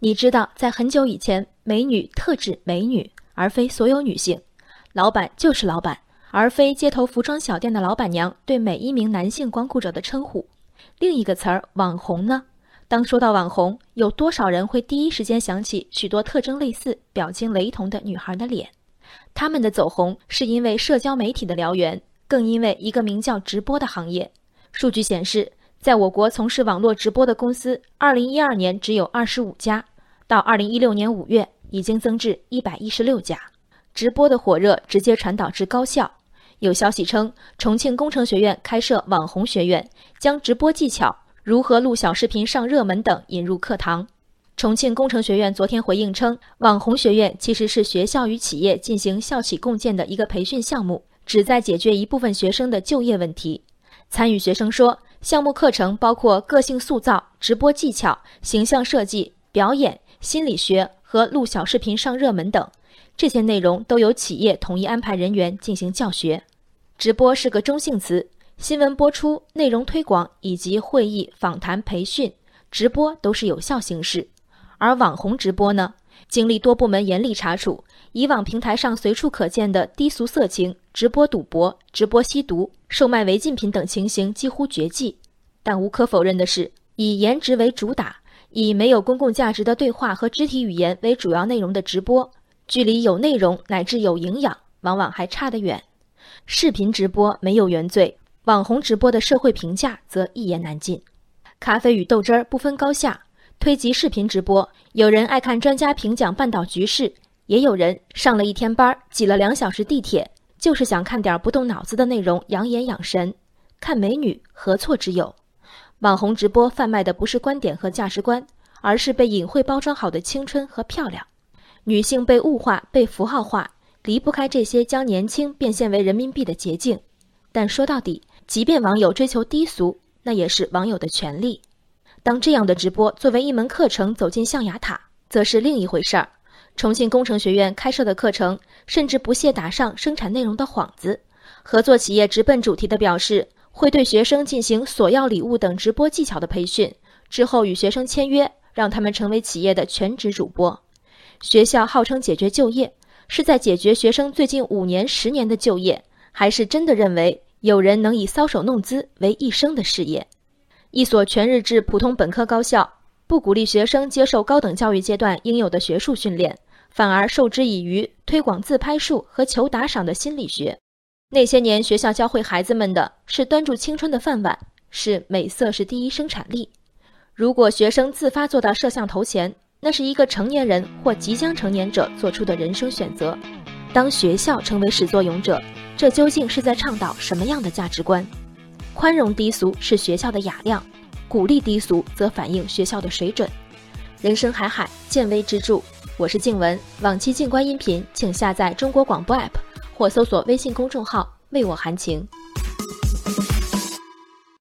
你知道，在很久以前，美女特指美女，而非所有女性。老板就是老板，而非街头服装小店的老板娘对每一名男性光顾者的称呼。另一个词儿，网红呢？当说到网红，有多少人会第一时间想起许多特征类似、表情雷同的女孩的脸？他们的走红是因为社交媒体的燎原，更因为一个名叫直播的行业。数据显示。在我国从事网络直播的公司，二零一二年只有二十五家，到二零一六年五月已经增至一百一十六家。直播的火热直接传导至高校，有消息称，重庆工程学院开设网红学院，将直播技巧、如何录小视频上热门等引入课堂。重庆工程学院昨天回应称，网红学院其实是学校与企业进行校企共建的一个培训项目，旨在解决一部分学生的就业问题。参与学生说。项目课程包括个性塑造、直播技巧、形象设计、表演、心理学和录小视频上热门等，这些内容都由企业统一安排人员进行教学。直播是个中性词，新闻播出、内容推广以及会议、访谈、培训，直播都是有效形式。而网红直播呢，经历多部门严厉查处。以往平台上随处可见的低俗色情、直播赌博、直播吸毒、售卖违禁品等情形几乎绝迹，但无可否认的是，以颜值为主打、以没有公共价值的对话和肢体语言为主要内容的直播，距离有内容乃至有营养，往往还差得远。视频直播没有原罪，网红直播的社会评价则一言难尽。咖啡与豆汁儿不分高下，推及视频直播，有人爱看专家评讲半岛局势。也有人上了一天班，挤了两小时地铁，就是想看点不动脑子的内容，养眼养神。看美女何错之有？网红直播贩卖的不是观点和价值观，而是被隐晦包装好的青春和漂亮。女性被物化、被符号化，离不开这些将年轻变现为人民币的捷径。但说到底，即便网友追求低俗，那也是网友的权利。当这样的直播作为一门课程走进象牙塔，则是另一回事儿。重庆工程学院开设的课程，甚至不屑打上生产内容的幌子。合作企业直奔主题的表示，会对学生进行索要礼物等直播技巧的培训，之后与学生签约，让他们成为企业的全职主播。学校号称解决就业，是在解决学生最近五年、十年的就业，还是真的认为有人能以搔首弄姿为一生的事业？一所全日制普通本科高校，不鼓励学生接受高等教育阶段应有的学术训练。反而授之以渔，推广自拍术和求打赏的心理学。那些年，学校教会孩子们的是端住青春的饭碗，是美色是第一生产力。如果学生自发坐到摄像头前，那是一个成年人或即将成年者做出的人生选择。当学校成为始作俑者，这究竟是在倡导什么样的价值观？宽容低俗是学校的雅量，鼓励低俗则反映学校的水准。人生海海，见微知著。我是静文，往期静观音频，请下载中国广播 app 或搜索微信公众号“为我含情”。